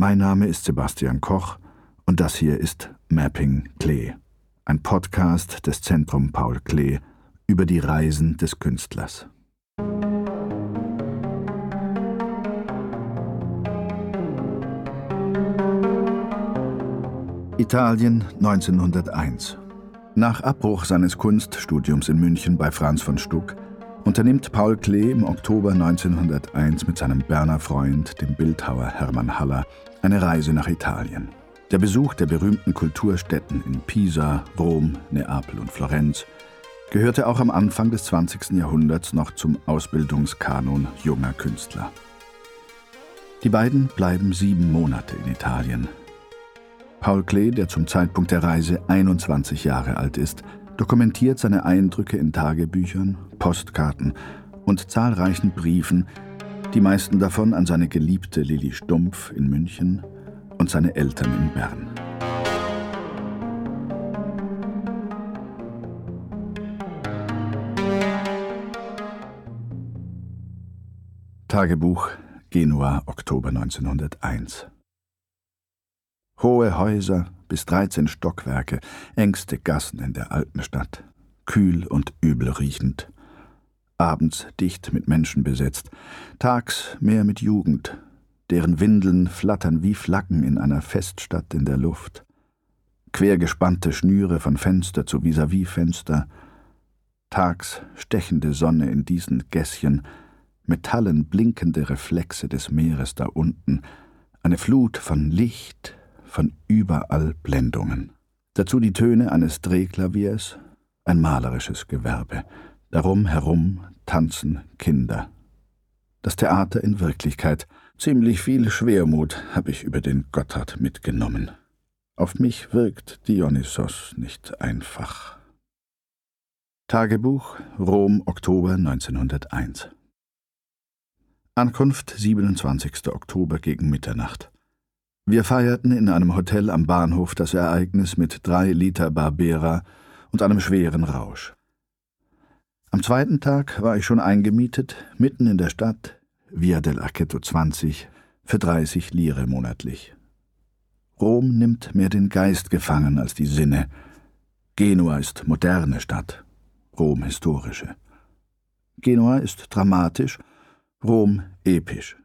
Mein Name ist Sebastian Koch und das hier ist Mapping Klee, ein Podcast des Zentrum Paul Klee über die Reisen des Künstlers. Italien 1901. Nach Abbruch seines Kunststudiums in München bei Franz von Stuck unternimmt Paul Klee im Oktober 1901 mit seinem Berner Freund, dem Bildhauer Hermann Haller, eine Reise nach Italien. Der Besuch der berühmten Kulturstätten in Pisa, Rom, Neapel und Florenz gehörte auch am Anfang des 20. Jahrhunderts noch zum Ausbildungskanon junger Künstler. Die beiden bleiben sieben Monate in Italien. Paul Klee, der zum Zeitpunkt der Reise 21 Jahre alt ist, dokumentiert seine Eindrücke in Tagebüchern, Postkarten und zahlreichen Briefen, die meisten davon an seine geliebte Lilly Stumpf in München und seine Eltern in Bern. Tagebuch Genua, Oktober 1901 Hohe Häuser, bis 13 Stockwerke, engste Gassen in der alten Stadt, kühl und übel riechend. Abends dicht mit Menschen besetzt, tags mehr mit Jugend, deren Windeln flattern wie Flaggen in einer Feststadt in der Luft. Quergespannte Schnüre von Fenster zu vis-à-vis-Fenster, tags stechende Sonne in diesen Gässchen, metallen blinkende Reflexe des Meeres da unten, eine Flut von Licht, von überall Blendungen. Dazu die Töne eines Drehklaviers, ein malerisches Gewerbe. Darum herum tanzen Kinder. Das Theater in Wirklichkeit. Ziemlich viel Schwermut habe ich über den Gotthard mitgenommen. Auf mich wirkt Dionysos nicht einfach. Tagebuch Rom, Oktober 1901 Ankunft 27. Oktober gegen Mitternacht. Wir feierten in einem Hotel am Bahnhof das Ereignis mit drei Liter Barbera und einem schweren Rausch. Am zweiten Tag war ich schon eingemietet, mitten in der Stadt, Via del Archetto 20, für 30 Lire monatlich. Rom nimmt mehr den Geist gefangen als die Sinne. Genua ist moderne Stadt, Rom historische. Genua ist dramatisch, Rom episch.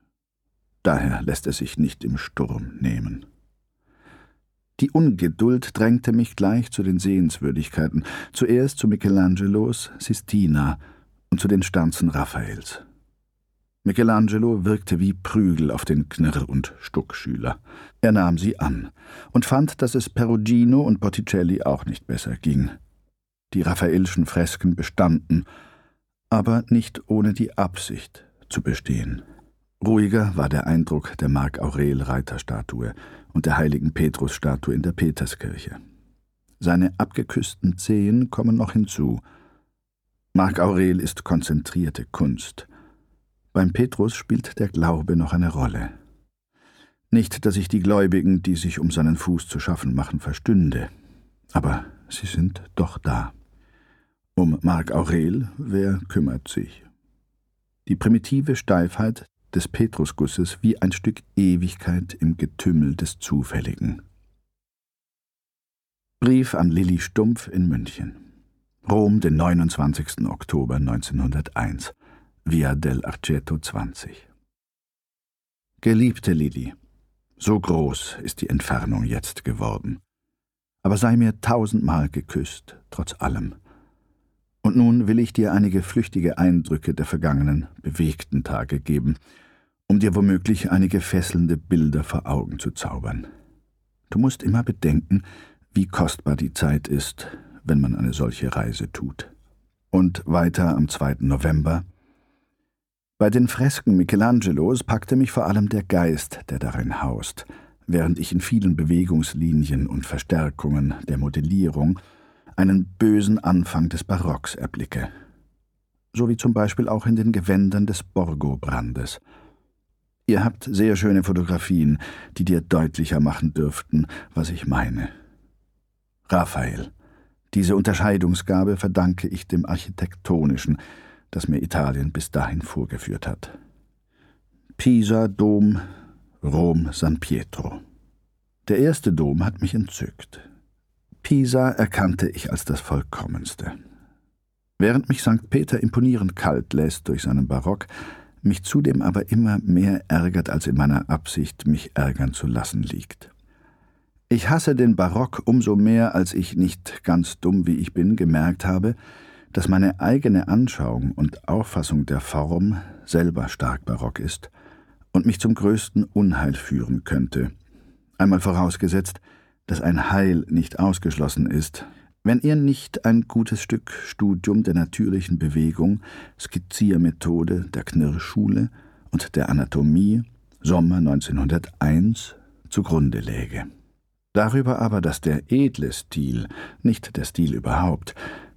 Daher lässt er sich nicht im Sturm nehmen. Die Ungeduld drängte mich gleich zu den Sehenswürdigkeiten, zuerst zu Michelangelos Sistina und zu den Stanzen Raffaels. Michelangelo wirkte wie Prügel auf den Knirr- und Stuckschüler. Er nahm sie an und fand, dass es Perugino und Botticelli auch nicht besser ging. Die Raffaelschen Fresken bestanden, aber nicht ohne die Absicht zu bestehen. Ruhiger war der Eindruck der Mark-Aurel-Reiterstatue und der heiligen Petrus-Statue in der Peterskirche. Seine abgeküssten Zehen kommen noch hinzu. Mark Aurel ist konzentrierte Kunst. Beim Petrus spielt der Glaube noch eine Rolle. Nicht, dass ich die Gläubigen, die sich um seinen Fuß zu schaffen machen, verstünde, aber sie sind doch da. Um Mark Aurel, wer kümmert sich? Die primitive Steifheit des Petrusgusses wie ein Stück Ewigkeit im Getümmel des Zufälligen. Brief an Lilly Stumpf in München. Rom, den 29. Oktober 1901. Via del Arceto 20. Geliebte Lilly, so groß ist die Entfernung jetzt geworden. Aber sei mir tausendmal geküsst, trotz allem. Und nun will ich dir einige flüchtige Eindrücke der vergangenen, bewegten Tage geben, um dir womöglich einige fesselnde Bilder vor Augen zu zaubern. Du musst immer bedenken, wie kostbar die Zeit ist, wenn man eine solche Reise tut. Und weiter am 2. November. Bei den Fresken Michelangelos packte mich vor allem der Geist, der darin haust, während ich in vielen Bewegungslinien und Verstärkungen der Modellierung einen bösen Anfang des Barocks erblicke. So wie zum Beispiel auch in den Gewändern des Borgo-Brandes – Ihr habt sehr schöne Fotografien, die dir deutlicher machen dürften, was ich meine. Raphael, diese Unterscheidungsgabe verdanke ich dem Architektonischen, das mir Italien bis dahin vorgeführt hat. Pisa, Dom, Rom San Pietro. Der erste Dom hat mich entzückt. Pisa erkannte ich als das vollkommenste. Während mich St. Peter imponierend kalt lässt durch seinen Barock, mich zudem aber immer mehr ärgert, als in meiner Absicht, mich ärgern zu lassen liegt. Ich hasse den Barock umso mehr, als ich nicht ganz dumm wie ich bin gemerkt habe, dass meine eigene Anschauung und Auffassung der Form selber stark barock ist und mich zum größten Unheil führen könnte. Einmal vorausgesetzt, dass ein Heil nicht ausgeschlossen ist, wenn ihr nicht ein gutes Stück Studium der natürlichen Bewegung, Skizziermethode der Knirschschule und der Anatomie Sommer 1901 zugrunde läge. Darüber aber, dass der edle Stil, nicht der Stil überhaupt,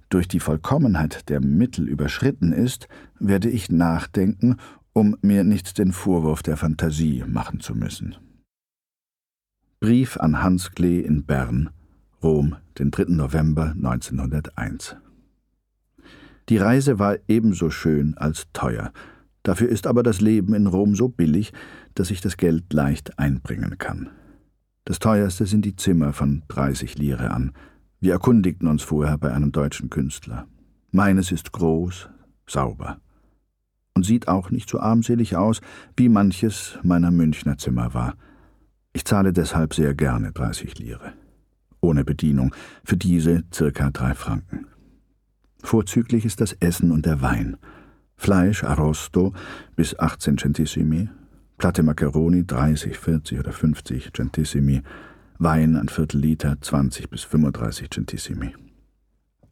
durch die Vollkommenheit der Mittel überschritten ist, werde ich nachdenken, um mir nicht den Vorwurf der Fantasie machen zu müssen. Brief an Hans Klee in Bern, Rom, den 3. November 1901. Die Reise war ebenso schön als teuer. Dafür ist aber das Leben in Rom so billig, dass ich das Geld leicht einbringen kann. Das teuerste sind die Zimmer von 30 Lire an. Wir erkundigten uns vorher bei einem deutschen Künstler. Meines ist groß, sauber und sieht auch nicht so armselig aus, wie manches meiner Münchner Zimmer war. Ich zahle deshalb sehr gerne 30 Lire ohne Bedienung, für diese circa drei Franken. Vorzüglich ist das Essen und der Wein. Fleisch arrosto bis 18 Centissimi, Platte Macaroni 30, 40 oder 50 Centissimi, Wein ein Viertel Liter 20 bis 35 Centissimi.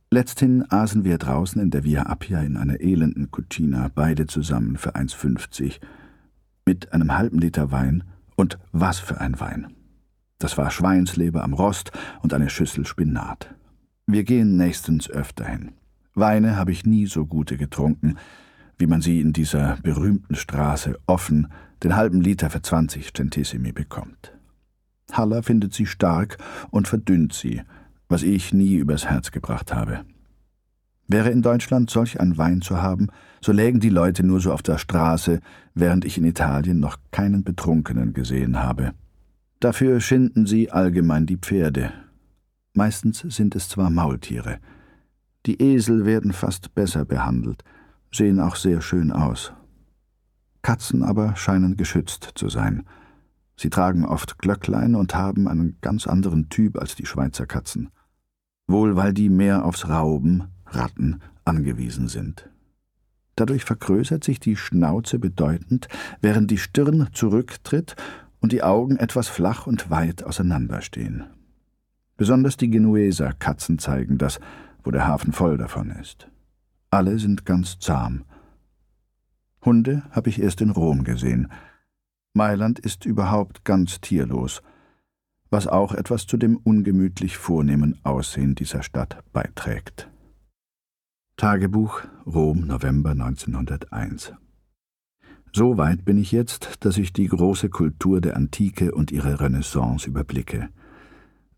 Letzthin aßen wir draußen in der Via Appia in einer elenden Cucina, beide zusammen für 1,50, mit einem halben Liter Wein, und was für ein Wein! Das war Schweinsleber am Rost und eine Schüssel Spinat. Wir gehen nächstens öfter hin. Weine habe ich nie so gute getrunken, wie man sie in dieser berühmten Straße offen den halben Liter für 20 Centissimi bekommt. Haller findet sie stark und verdünnt sie, was ich nie übers Herz gebracht habe. Wäre in Deutschland solch ein Wein zu haben, so lägen die Leute nur so auf der Straße, während ich in Italien noch keinen Betrunkenen gesehen habe. Dafür schinden sie allgemein die Pferde. Meistens sind es zwar Maultiere. Die Esel werden fast besser behandelt, sehen auch sehr schön aus. Katzen aber scheinen geschützt zu sein. Sie tragen oft Glöcklein und haben einen ganz anderen Typ als die Schweizer Katzen. Wohl weil die mehr aufs Rauben, Ratten, angewiesen sind. Dadurch vergrößert sich die Schnauze bedeutend, während die Stirn zurücktritt und die Augen etwas flach und weit auseinanderstehen. Besonders die Genueser Katzen zeigen das, wo der Hafen voll davon ist. Alle sind ganz zahm. Hunde habe ich erst in Rom gesehen. Mailand ist überhaupt ganz tierlos, was auch etwas zu dem ungemütlich vornehmen Aussehen dieser Stadt beiträgt. Tagebuch Rom November 1901 so weit bin ich jetzt, dass ich die große Kultur der Antike und ihre Renaissance überblicke.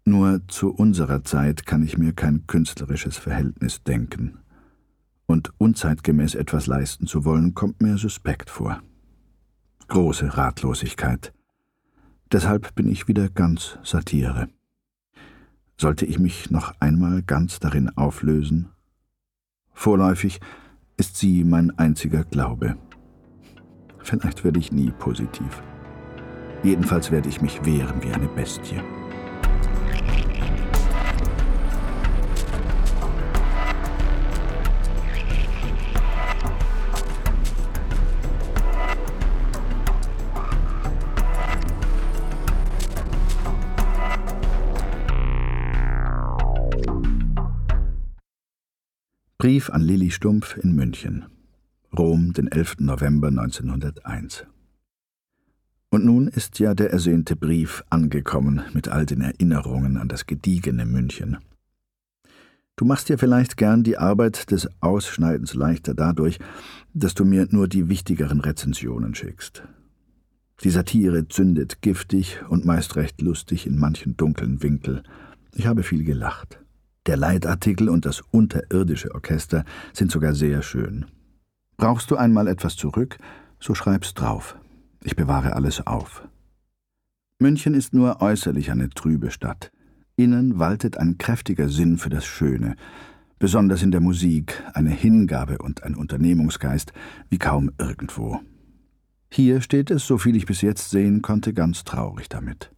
Nur zu unserer Zeit kann ich mir kein künstlerisches Verhältnis denken. Und unzeitgemäß etwas leisten zu wollen, kommt mir suspekt vor. Große Ratlosigkeit. Deshalb bin ich wieder ganz Satire. Sollte ich mich noch einmal ganz darin auflösen? Vorläufig ist sie mein einziger Glaube. Vielleicht werde ich nie positiv. Jedenfalls werde ich mich wehren wie eine Bestie. Brief an Lilli Stumpf in München. Rom, den 11. November 1901. Und nun ist ja der ersehnte Brief angekommen mit all den Erinnerungen an das gediegene München. Du machst dir vielleicht gern die Arbeit des Ausschneidens leichter dadurch, dass du mir nur die wichtigeren Rezensionen schickst. Die Satire zündet giftig und meist recht lustig in manchen dunklen Winkel. Ich habe viel gelacht. Der Leitartikel und das unterirdische Orchester sind sogar sehr schön. Brauchst du einmal etwas zurück, so schreib's drauf. Ich bewahre alles auf. München ist nur äußerlich eine trübe Stadt. Innen waltet ein kräftiger Sinn für das Schöne, besonders in der Musik, eine Hingabe und ein Unternehmungsgeist wie kaum irgendwo. Hier steht es, soviel ich bis jetzt sehen konnte, ganz traurig damit.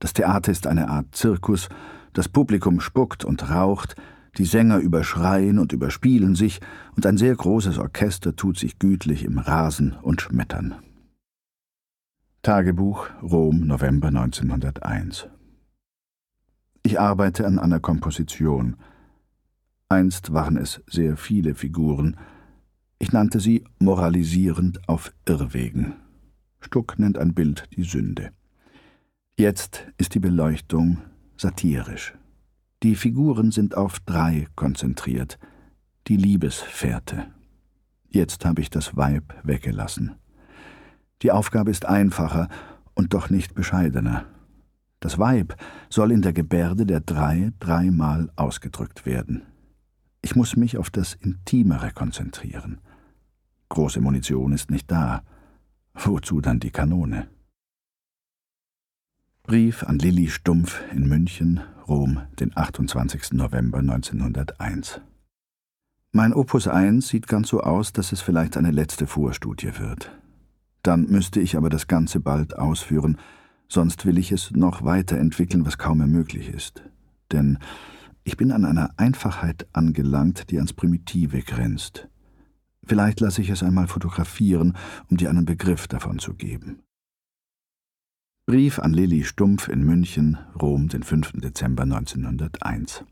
Das Theater ist eine Art Zirkus, das Publikum spuckt und raucht, die Sänger überschreien und überspielen sich, und ein sehr großes Orchester tut sich gütlich im Rasen und Schmettern. Tagebuch Rom, November 1901 Ich arbeite an einer Komposition. Einst waren es sehr viele Figuren. Ich nannte sie moralisierend auf Irrwegen. Stuck nennt ein Bild die Sünde. Jetzt ist die Beleuchtung satirisch. Die Figuren sind auf drei konzentriert. Die Liebesfährte. Jetzt habe ich das Weib weggelassen. Die Aufgabe ist einfacher und doch nicht bescheidener. Das Weib soll in der Gebärde der drei dreimal ausgedrückt werden. Ich muss mich auf das Intimere konzentrieren. Große Munition ist nicht da. Wozu dann die Kanone? Brief an Lilli Stumpf in München, Rom, den 28. November 1901. Mein Opus 1 sieht ganz so aus, dass es vielleicht eine letzte Vorstudie wird. Dann müsste ich aber das Ganze bald ausführen, sonst will ich es noch weiterentwickeln, was kaum mehr möglich ist. Denn ich bin an einer Einfachheit angelangt, die ans Primitive grenzt. Vielleicht lasse ich es einmal fotografieren, um dir einen Begriff davon zu geben. Brief an Lilli Stumpf in München, Rom, den 5. Dezember 1901.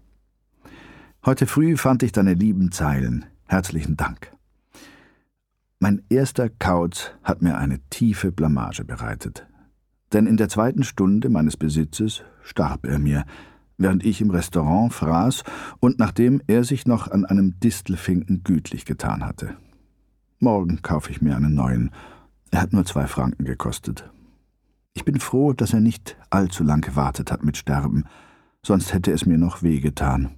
Heute früh fand ich deine lieben Zeilen. Herzlichen Dank. Mein erster Kauz hat mir eine tiefe Blamage bereitet. Denn in der zweiten Stunde meines Besitzes starb er mir, während ich im Restaurant fraß und nachdem er sich noch an einem Distelfinken gütlich getan hatte. Morgen kaufe ich mir einen neuen. Er hat nur zwei Franken gekostet. Ich bin froh, dass er nicht allzu lang gewartet hat mit Sterben, sonst hätte es mir noch weh getan.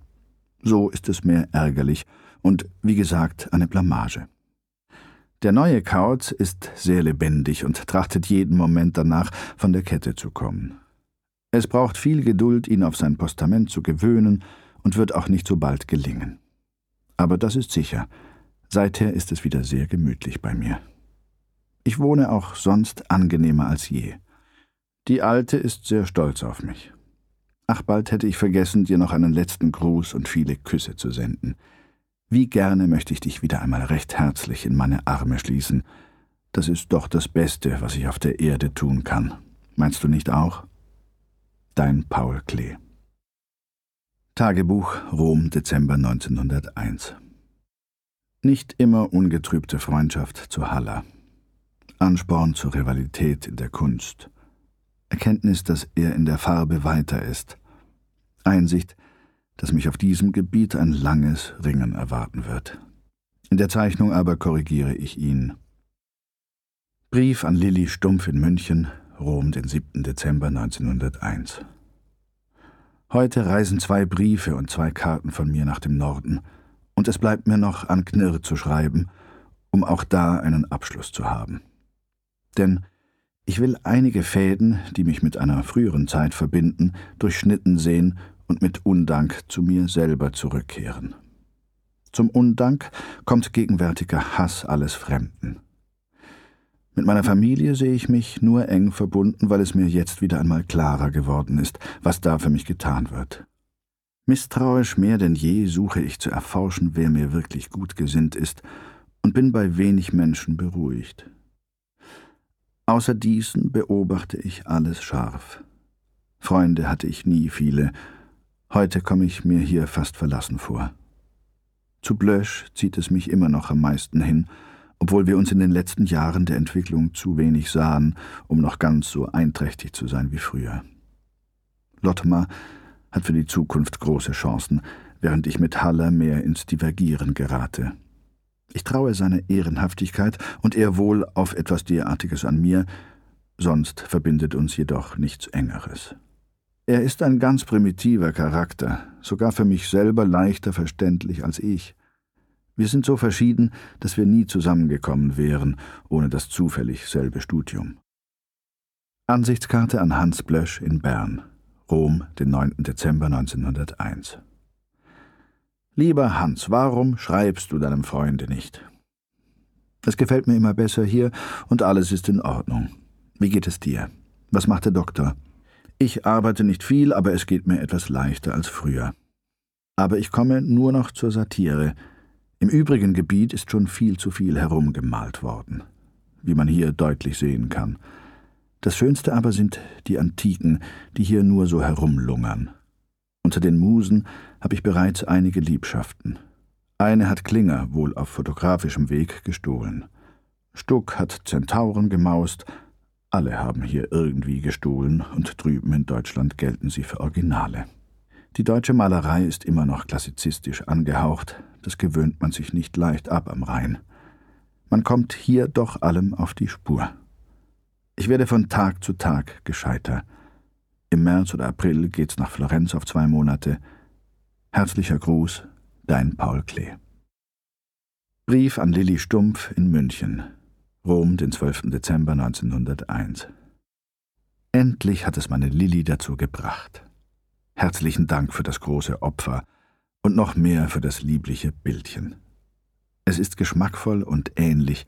So ist es mehr ärgerlich und, wie gesagt, eine Blamage. Der neue Kauz ist sehr lebendig und trachtet jeden Moment danach, von der Kette zu kommen. Es braucht viel Geduld, ihn auf sein Postament zu gewöhnen und wird auch nicht so bald gelingen. Aber das ist sicher. Seither ist es wieder sehr gemütlich bei mir. Ich wohne auch sonst angenehmer als je. Die Alte ist sehr stolz auf mich. Ach, bald hätte ich vergessen, dir noch einen letzten Gruß und viele Küsse zu senden. Wie gerne möchte ich dich wieder einmal recht herzlich in meine Arme schließen. Das ist doch das Beste, was ich auf der Erde tun kann. Meinst du nicht auch? Dein Paul Klee. Tagebuch Rom, Dezember 1901. Nicht immer ungetrübte Freundschaft zu Haller. Ansporn zur Rivalität in der Kunst. Erkenntnis, dass er in der Farbe weiter ist. Einsicht, dass mich auf diesem Gebiet ein langes Ringen erwarten wird. In der Zeichnung aber korrigiere ich ihn. Brief an Lilli Stumpf in München, Rom, den 7. Dezember 1901. Heute reisen zwei Briefe und zwei Karten von mir nach dem Norden, und es bleibt mir noch an Knirr zu schreiben, um auch da einen Abschluss zu haben. Denn ich will einige Fäden, die mich mit einer früheren Zeit verbinden, durchschnitten sehen und mit Undank zu mir selber zurückkehren. Zum Undank kommt gegenwärtiger Hass alles Fremden. Mit meiner Familie sehe ich mich nur eng verbunden, weil es mir jetzt wieder einmal klarer geworden ist, was da für mich getan wird. Misstrauisch mehr denn je suche ich zu erforschen, wer mir wirklich gut gesinnt ist, und bin bei wenig Menschen beruhigt. Außer diesen beobachte ich alles scharf. Freunde hatte ich nie viele, Heute komme ich mir hier fast verlassen vor. Zu Blösch zieht es mich immer noch am meisten hin, obwohl wir uns in den letzten Jahren der Entwicklung zu wenig sahen, um noch ganz so einträchtig zu sein wie früher. Lottmar hat für die Zukunft große Chancen, während ich mit Haller mehr ins Divergieren gerate. Ich traue seiner Ehrenhaftigkeit und er wohl auf etwas derartiges an mir, sonst verbindet uns jedoch nichts Engeres. Er ist ein ganz primitiver Charakter, sogar für mich selber leichter verständlich als ich. Wir sind so verschieden, dass wir nie zusammengekommen wären, ohne das zufällig selbe Studium. Ansichtskarte an Hans Blösch in Bern, Rom, den 9. Dezember 1901. Lieber Hans, warum schreibst du deinem Freunde nicht? Es gefällt mir immer besser hier und alles ist in Ordnung. Wie geht es dir? Was macht der Doktor? Ich arbeite nicht viel, aber es geht mir etwas leichter als früher. Aber ich komme nur noch zur Satire. Im übrigen Gebiet ist schon viel zu viel herumgemalt worden, wie man hier deutlich sehen kann. Das Schönste aber sind die Antiken, die hier nur so herumlungern. Unter den Musen habe ich bereits einige Liebschaften. Eine hat Klinger wohl auf fotografischem Weg gestohlen. Stuck hat Zentauren gemaust, alle haben hier irgendwie gestohlen und drüben in Deutschland gelten sie für Originale. Die deutsche Malerei ist immer noch klassizistisch angehaucht, das gewöhnt man sich nicht leicht ab am Rhein. Man kommt hier doch allem auf die Spur. Ich werde von Tag zu Tag gescheiter. Im März oder April geht's nach Florenz auf zwei Monate. Herzlicher Gruß, Dein Paul Klee. Brief an Lilli Stumpf in München. Rom, den 12. Dezember 1901. Endlich hat es meine Lilli dazu gebracht. Herzlichen Dank für das große Opfer und noch mehr für das liebliche Bildchen. Es ist geschmackvoll und ähnlich,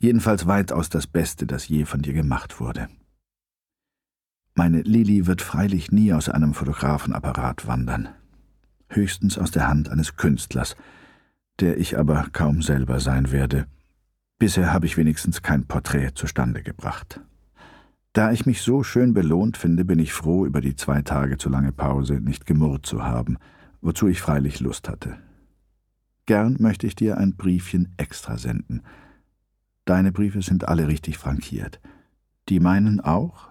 jedenfalls weitaus das Beste, das je von dir gemacht wurde. Meine Lili wird freilich nie aus einem Fotografenapparat wandern höchstens aus der Hand eines Künstlers, der ich aber kaum selber sein werde. Bisher habe ich wenigstens kein Porträt zustande gebracht. Da ich mich so schön belohnt finde, bin ich froh, über die zwei Tage zu lange Pause nicht gemurrt zu haben, wozu ich freilich Lust hatte. Gern möchte ich dir ein Briefchen extra senden. Deine Briefe sind alle richtig frankiert. Die meinen auch?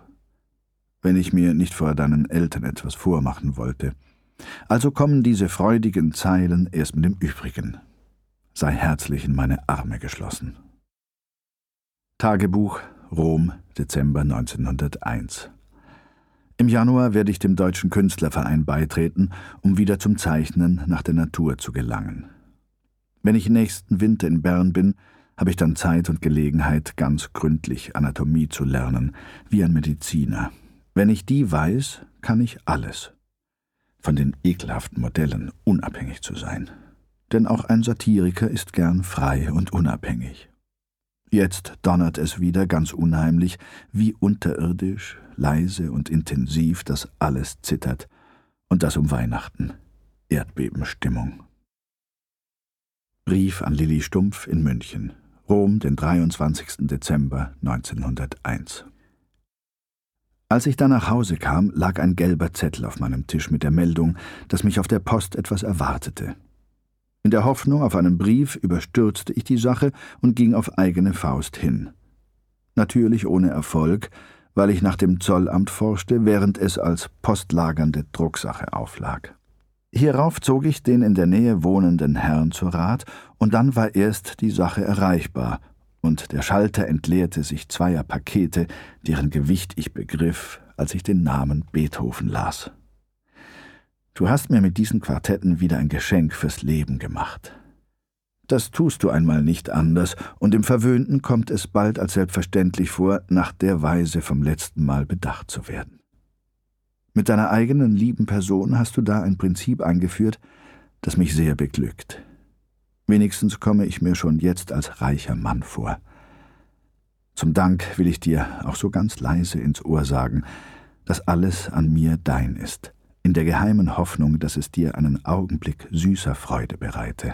Wenn ich mir nicht vor deinen Eltern etwas vormachen wollte – also kommen diese freudigen Zeilen erst mit dem Übrigen. Sei herzlich in meine Arme geschlossen. Tagebuch Rom, Dezember 1901. Im Januar werde ich dem Deutschen Künstlerverein beitreten, um wieder zum Zeichnen nach der Natur zu gelangen. Wenn ich nächsten Winter in Bern bin, habe ich dann Zeit und Gelegenheit, ganz gründlich Anatomie zu lernen, wie ein Mediziner. Wenn ich die weiß, kann ich alles von den ekelhaften Modellen unabhängig zu sein. Denn auch ein Satiriker ist gern frei und unabhängig. Jetzt donnert es wieder ganz unheimlich, wie unterirdisch, leise und intensiv das alles zittert, und das um Weihnachten. Erdbebenstimmung. Brief an Lilli Stumpf in München, Rom, den 23. Dezember 1901. Als ich dann nach Hause kam, lag ein gelber Zettel auf meinem Tisch mit der Meldung, dass mich auf der Post etwas erwartete. In der Hoffnung auf einen Brief überstürzte ich die Sache und ging auf eigene Faust hin. Natürlich ohne Erfolg, weil ich nach dem Zollamt forschte, während es als postlagernde Drucksache auflag. Hierauf zog ich den in der Nähe wohnenden Herrn zur Rat, und dann war erst die Sache erreichbar, und der Schalter entleerte sich zweier Pakete, deren Gewicht ich begriff, als ich den Namen Beethoven las. Du hast mir mit diesen Quartetten wieder ein Geschenk fürs Leben gemacht. Das tust du einmal nicht anders, und im Verwöhnten kommt es bald als selbstverständlich vor, nach der Weise vom letzten Mal bedacht zu werden. Mit deiner eigenen lieben Person hast du da ein Prinzip eingeführt, das mich sehr beglückt. Wenigstens komme ich mir schon jetzt als reicher Mann vor. Zum Dank will ich dir auch so ganz leise ins Ohr sagen, dass alles an mir dein ist, in der geheimen Hoffnung, dass es dir einen Augenblick süßer Freude bereite.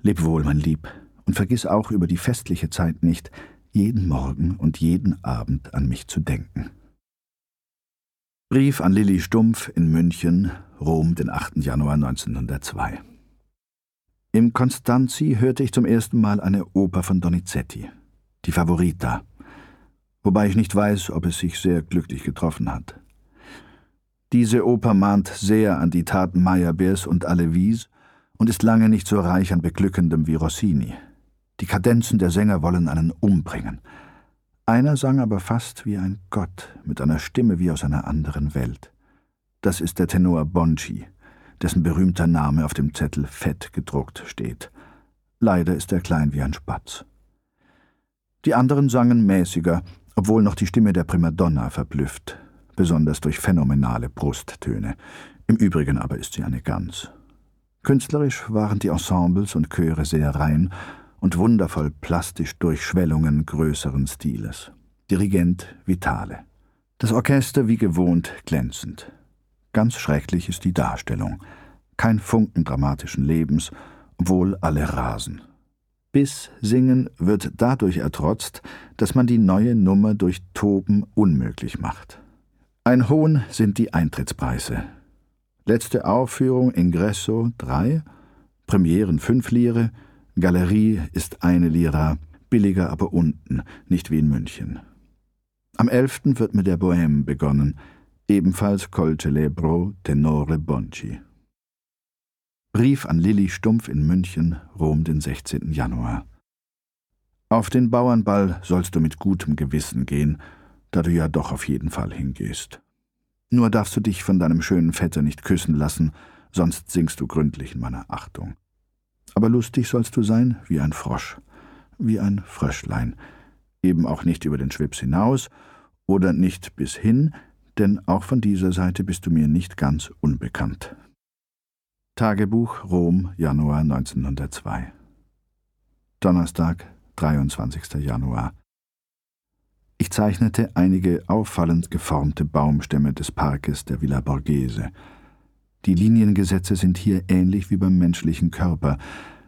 Leb wohl, mein Lieb, und vergiss auch über die festliche Zeit nicht, jeden Morgen und jeden Abend an mich zu denken. Brief an Lilli Stumpf in München, Rom, den 8. Januar 1902. Im Constanzi hörte ich zum ersten Mal eine Oper von Donizetti, die Favorita, wobei ich nicht weiß, ob es sich sehr glücklich getroffen hat. Diese Oper mahnt sehr an die Taten Meyerbeers und Alevis und ist lange nicht so reich an Beglückendem wie Rossini. Die Kadenzen der Sänger wollen einen umbringen. Einer sang aber fast wie ein Gott, mit einer Stimme wie aus einer anderen Welt. Das ist der Tenor Bonci, dessen berühmter Name auf dem Zettel fett gedruckt steht. Leider ist er klein wie ein Spatz. Die anderen sangen mäßiger, obwohl noch die Stimme der Primadonna verblüfft, besonders durch phänomenale Brusttöne. Im Übrigen aber ist sie eine Gans. Künstlerisch waren die Ensembles und Chöre sehr rein und wundervoll plastisch durch Schwellungen größeren Stiles. Dirigent Vitale. Das Orchester wie gewohnt glänzend. Ganz schrecklich ist die Darstellung. Kein Funken dramatischen Lebens, obwohl alle rasen. Bis Singen wird dadurch ertrotzt, dass man die neue Nummer durch Toben unmöglich macht. Ein Hohn sind die Eintrittspreise. Letzte Aufführung Ingresso 3, Premieren 5 Lire, Galerie ist eine Lira, billiger aber unten, nicht wie in München. Am 11. wird mit der Bohème begonnen, ebenfalls Col Celebro Tenore Bonci. Brief an Lilli Stumpf in München, Rom, den 16. Januar. Auf den Bauernball sollst du mit gutem Gewissen gehen, da du ja doch auf jeden Fall hingehst. Nur darfst du dich von deinem schönen Vetter nicht küssen lassen, sonst sinkst du gründlich in meiner Achtung. Aber lustig sollst du sein wie ein Frosch, wie ein Fröschlein, eben auch nicht über den Schwips hinaus oder nicht bis hin, denn auch von dieser Seite bist du mir nicht ganz unbekannt. Tagebuch Rom, Januar 1902 Donnerstag, 23. Januar ich zeichnete einige auffallend geformte Baumstämme des Parkes der Villa Borghese. Die Liniengesetze sind hier ähnlich wie beim menschlichen Körper,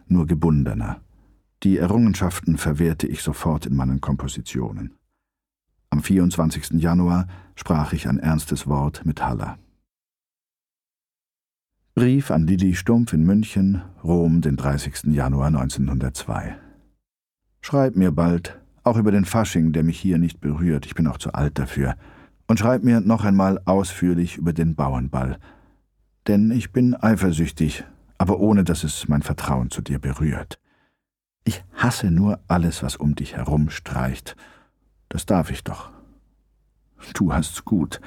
nur gebundener. Die Errungenschaften verwehrte ich sofort in meinen Kompositionen. Am 24. Januar sprach ich ein ernstes Wort mit Haller. Brief an Lilli Stumpf in München, Rom, den 30. Januar 1902. Schreib mir bald, auch über den Fasching, der mich hier nicht berührt, ich bin auch zu alt dafür, und schreib mir noch einmal ausführlich über den Bauernball. Denn ich bin eifersüchtig, aber ohne dass es mein Vertrauen zu dir berührt. Ich hasse nur alles, was um dich herum streicht. Das darf ich doch. Du hast's gut.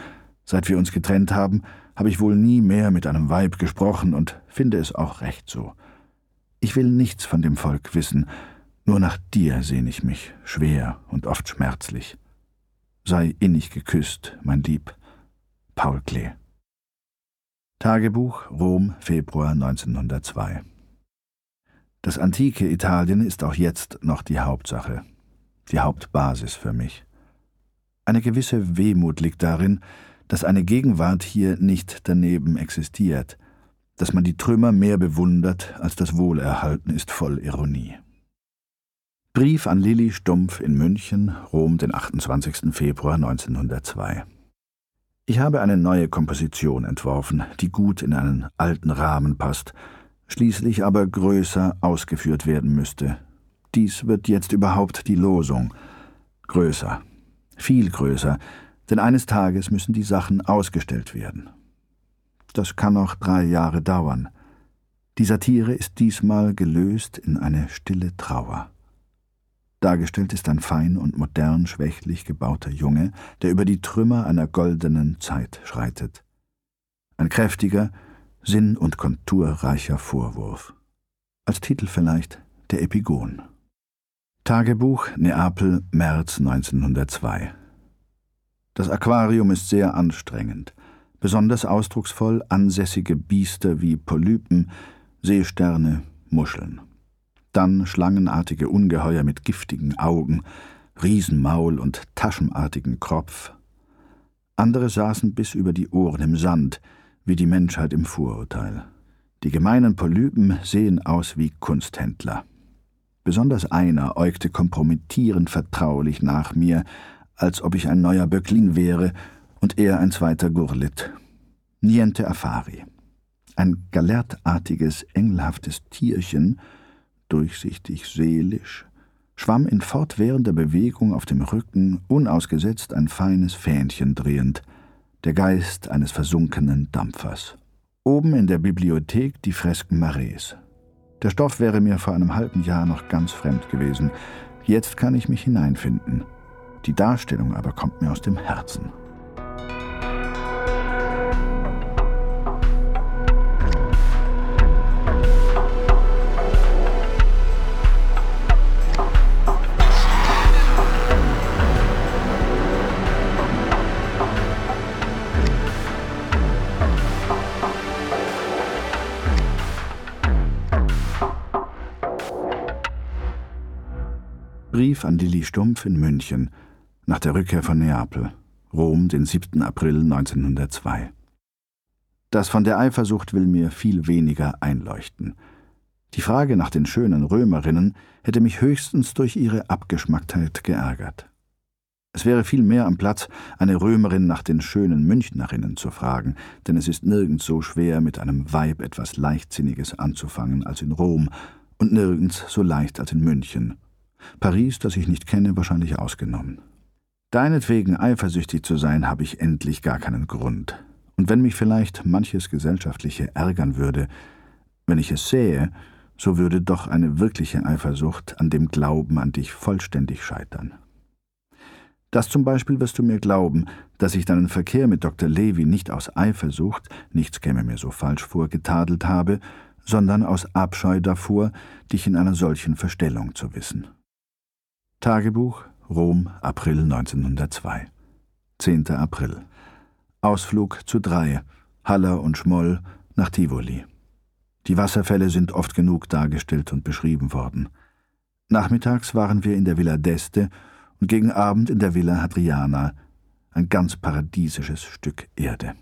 Seit wir uns getrennt haben, habe ich wohl nie mehr mit einem Weib gesprochen und finde es auch recht so. Ich will nichts von dem Volk wissen, nur nach dir sehn ich mich, schwer und oft schmerzlich. Sei innig geküsst, mein Lieb. Paul Klee. Tagebuch Rom, Februar 1902. Das antike Italien ist auch jetzt noch die Hauptsache, die Hauptbasis für mich. Eine gewisse Wehmut liegt darin, dass eine Gegenwart hier nicht daneben existiert, dass man die Trümmer mehr bewundert, als das Wohlerhalten ist voll Ironie. Brief an Lilli Stumpf in München, Rom, den 28. Februar 1902. Ich habe eine neue Komposition entworfen, die gut in einen alten Rahmen passt, schließlich aber größer ausgeführt werden müsste. Dies wird jetzt überhaupt die Losung. Größer, viel größer, denn eines Tages müssen die Sachen ausgestellt werden. Das kann noch drei Jahre dauern. Die Satire ist diesmal gelöst in eine stille Trauer. Dargestellt ist ein fein und modern schwächlich gebauter Junge, der über die Trümmer einer goldenen Zeit schreitet. Ein kräftiger, sinn- und konturreicher Vorwurf. Als Titel vielleicht der Epigon. Tagebuch Neapel, März 1902. Das Aquarium ist sehr anstrengend. Besonders ausdrucksvoll ansässige Biester wie Polypen, Seesterne, Muscheln dann schlangenartige Ungeheuer mit giftigen Augen, Riesenmaul und taschenartigen Kropf. Andere saßen bis über die Ohren im Sand, wie die Menschheit im Vorurteil. Die gemeinen Polypen sehen aus wie Kunsthändler. Besonders einer äugte kompromittierend vertraulich nach mir, als ob ich ein neuer Böcklin wäre und er ein zweiter Gurlit. Niente affari. Ein galertartiges, engelhaftes Tierchen, durchsichtig seelisch, schwamm in fortwährender Bewegung auf dem Rücken unausgesetzt ein feines Fähnchen drehend, der Geist eines versunkenen Dampfers. Oben in der Bibliothek die Fresken Marets. Der Stoff wäre mir vor einem halben Jahr noch ganz fremd gewesen. Jetzt kann ich mich hineinfinden. Die Darstellung aber kommt mir aus dem Herzen. Brief an Lilli Stumpf in München nach der Rückkehr von Neapel, Rom, den 7. April 1902. Das von der Eifersucht will mir viel weniger einleuchten. Die Frage nach den schönen Römerinnen hätte mich höchstens durch ihre Abgeschmacktheit geärgert. Es wäre viel mehr am Platz, eine Römerin nach den schönen Münchnerinnen zu fragen, denn es ist nirgends so schwer, mit einem Weib etwas Leichtsinniges anzufangen als in Rom und nirgends so leicht als in München. Paris, das ich nicht kenne, wahrscheinlich ausgenommen. Deinetwegen eifersüchtig zu sein, habe ich endlich gar keinen Grund. Und wenn mich vielleicht manches Gesellschaftliche ärgern würde, wenn ich es sähe, so würde doch eine wirkliche Eifersucht an dem Glauben an dich vollständig scheitern. Das zum Beispiel wirst du mir glauben, dass ich deinen Verkehr mit Dr. Levy nicht aus Eifersucht, nichts käme mir so falsch vor, getadelt habe, sondern aus Abscheu davor, dich in einer solchen Verstellung zu wissen. Tagebuch Rom, April 1902 10. April Ausflug zu drei, Haller und Schmoll nach Tivoli. Die Wasserfälle sind oft genug dargestellt und beschrieben worden. Nachmittags waren wir in der Villa d'Este und gegen Abend in der Villa Hadriana, ein ganz paradiesisches Stück Erde.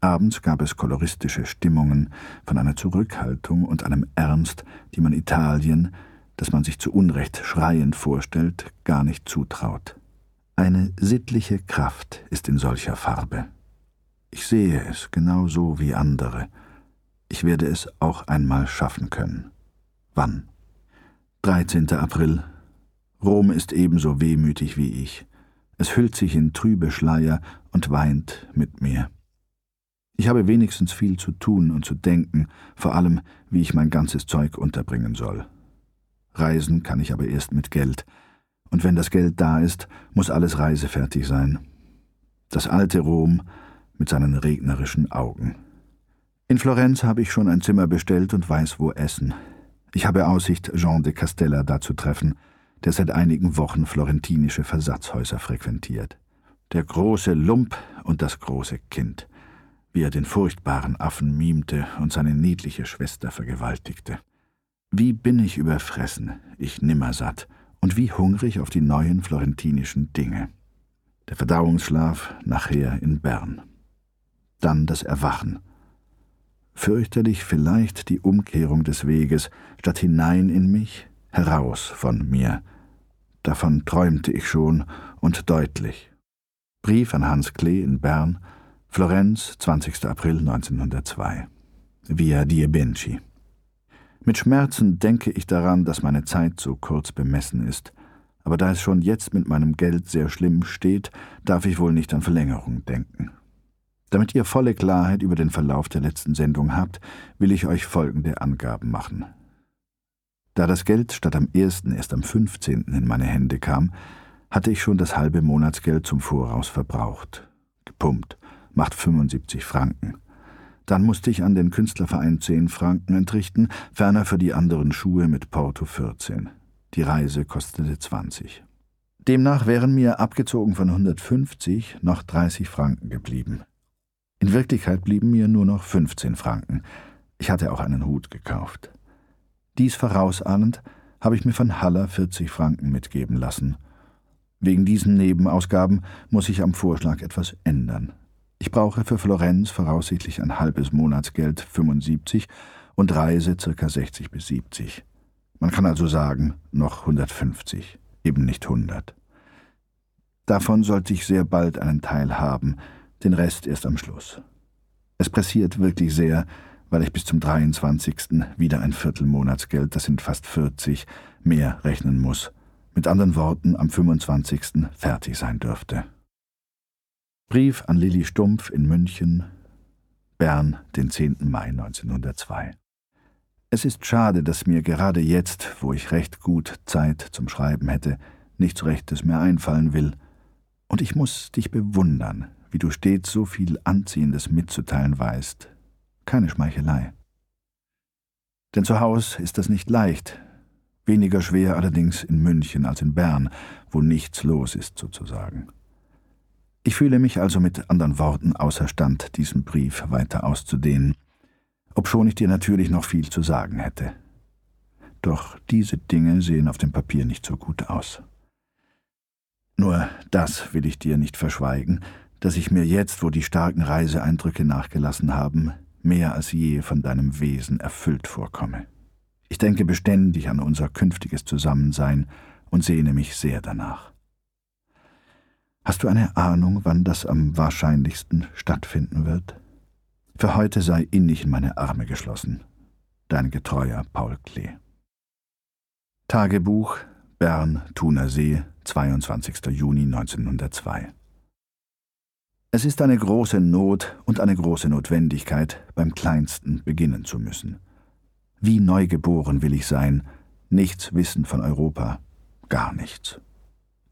Abends gab es koloristische Stimmungen von einer Zurückhaltung und einem Ernst, die man Italien, das man sich zu Unrecht schreiend vorstellt, gar nicht zutraut. Eine sittliche Kraft ist in solcher Farbe. Ich sehe es genau so wie andere. Ich werde es auch einmal schaffen können. Wann? 13. April. Rom ist ebenso wehmütig wie ich. Es hüllt sich in trübe Schleier und weint mit mir. Ich habe wenigstens viel zu tun und zu denken, vor allem, wie ich mein ganzes Zeug unterbringen soll. Reisen kann ich aber erst mit Geld. Und wenn das Geld da ist, muss alles reisefertig sein. Das alte Rom mit seinen regnerischen Augen. In Florenz habe ich schon ein Zimmer bestellt und weiß, wo essen. Ich habe Aussicht, Jean de Castella da zu treffen, der seit einigen Wochen florentinische Versatzhäuser frequentiert. Der große Lump und das große Kind, wie er den furchtbaren Affen mimte und seine niedliche Schwester vergewaltigte. Wie bin ich überfressen, ich nimmersatt, und wie hungrig auf die neuen florentinischen Dinge. Der Verdauungsschlaf nachher in Bern. Dann das Erwachen. Fürchterlich vielleicht die Umkehrung des Weges, statt hinein in mich, heraus von mir. Davon träumte ich schon und deutlich. Brief an Hans Klee in Bern, Florenz, 20. April 1902. Via Diebenci. Mit Schmerzen denke ich daran, dass meine Zeit so kurz bemessen ist, aber da es schon jetzt mit meinem Geld sehr schlimm steht, darf ich wohl nicht an Verlängerung denken. Damit ihr volle Klarheit über den Verlauf der letzten Sendung habt, will ich euch folgende Angaben machen. Da das Geld statt am ersten erst am 15. in meine Hände kam, hatte ich schon das halbe Monatsgeld zum Voraus verbraucht. Gepumpt, macht 75 Franken. Dann musste ich an den Künstlerverein zehn Franken entrichten, ferner für die anderen Schuhe mit Porto 14. Die Reise kostete 20. Demnach wären mir, abgezogen von 150, noch 30 Franken geblieben. In Wirklichkeit blieben mir nur noch 15 Franken. Ich hatte auch einen Hut gekauft. Dies vorausahnend habe ich mir von Haller 40 Franken mitgeben lassen. Wegen diesen Nebenausgaben muss ich am Vorschlag etwas ändern. Ich brauche für Florenz voraussichtlich ein halbes Monatsgeld 75 und Reise ca. 60 bis 70. Man kann also sagen, noch 150, eben nicht 100. Davon sollte ich sehr bald einen Teil haben, den Rest erst am Schluss. Es pressiert wirklich sehr, weil ich bis zum 23. wieder ein Viertelmonatsgeld, das sind fast 40, mehr rechnen muss. Mit anderen Worten, am 25. fertig sein dürfte. Brief an Lilli Stumpf in München, Bern, den 10. Mai 1902. Es ist schade, dass mir gerade jetzt, wo ich recht gut Zeit zum Schreiben hätte, nichts Rechtes mehr einfallen will. Und ich muss dich bewundern, wie du stets so viel Anziehendes mitzuteilen weißt. Keine Schmeichelei. Denn zu Haus ist das nicht leicht, weniger schwer allerdings in München als in Bern, wo nichts los ist sozusagen. Ich fühle mich also mit anderen Worten außerstand, diesen Brief weiter auszudehnen, obschon ich dir natürlich noch viel zu sagen hätte. Doch diese Dinge sehen auf dem Papier nicht so gut aus. Nur das will ich dir nicht verschweigen, dass ich mir jetzt, wo die starken Reiseeindrücke nachgelassen haben, mehr als je von deinem Wesen erfüllt vorkomme. Ich denke beständig an unser künftiges Zusammensein und sehne mich sehr danach. Hast du eine Ahnung, wann das am wahrscheinlichsten stattfinden wird? Für heute sei innig in meine Arme geschlossen. Dein getreuer Paul Klee. Tagebuch Bern, Thuner See, 22. Juni 1902 Es ist eine große Not und eine große Notwendigkeit, beim Kleinsten beginnen zu müssen. Wie neugeboren will ich sein, nichts wissen von Europa, gar nichts.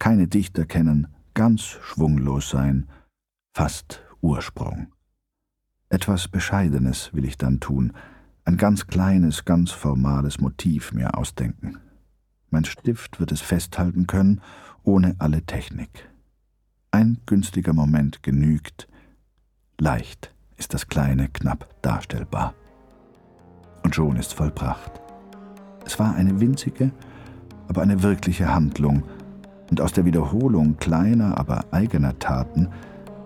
Keine Dichter kennen, ganz schwunglos sein, fast Ursprung. Etwas Bescheidenes will ich dann tun, ein ganz kleines, ganz formales Motiv mir ausdenken. Mein Stift wird es festhalten können, ohne alle Technik. Ein günstiger Moment genügt. Leicht ist das Kleine knapp darstellbar. Und schon ist vollbracht. Es war eine winzige, aber eine wirkliche Handlung, und aus der Wiederholung kleiner, aber eigener Taten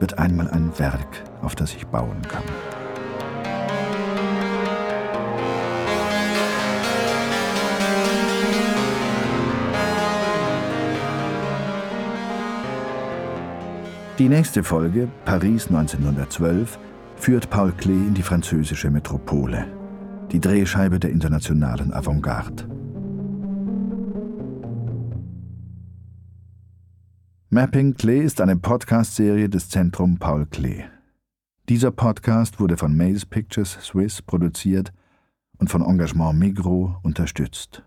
wird einmal ein Werk, auf das ich bauen kann. Die nächste Folge, Paris 1912, führt Paul Klee in die französische Metropole, die Drehscheibe der internationalen Avantgarde. Mapping Klee ist eine Podcast-Serie des Zentrum Paul Klee. Dieser Podcast wurde von Maze Pictures Swiss produziert und von Engagement Migro unterstützt.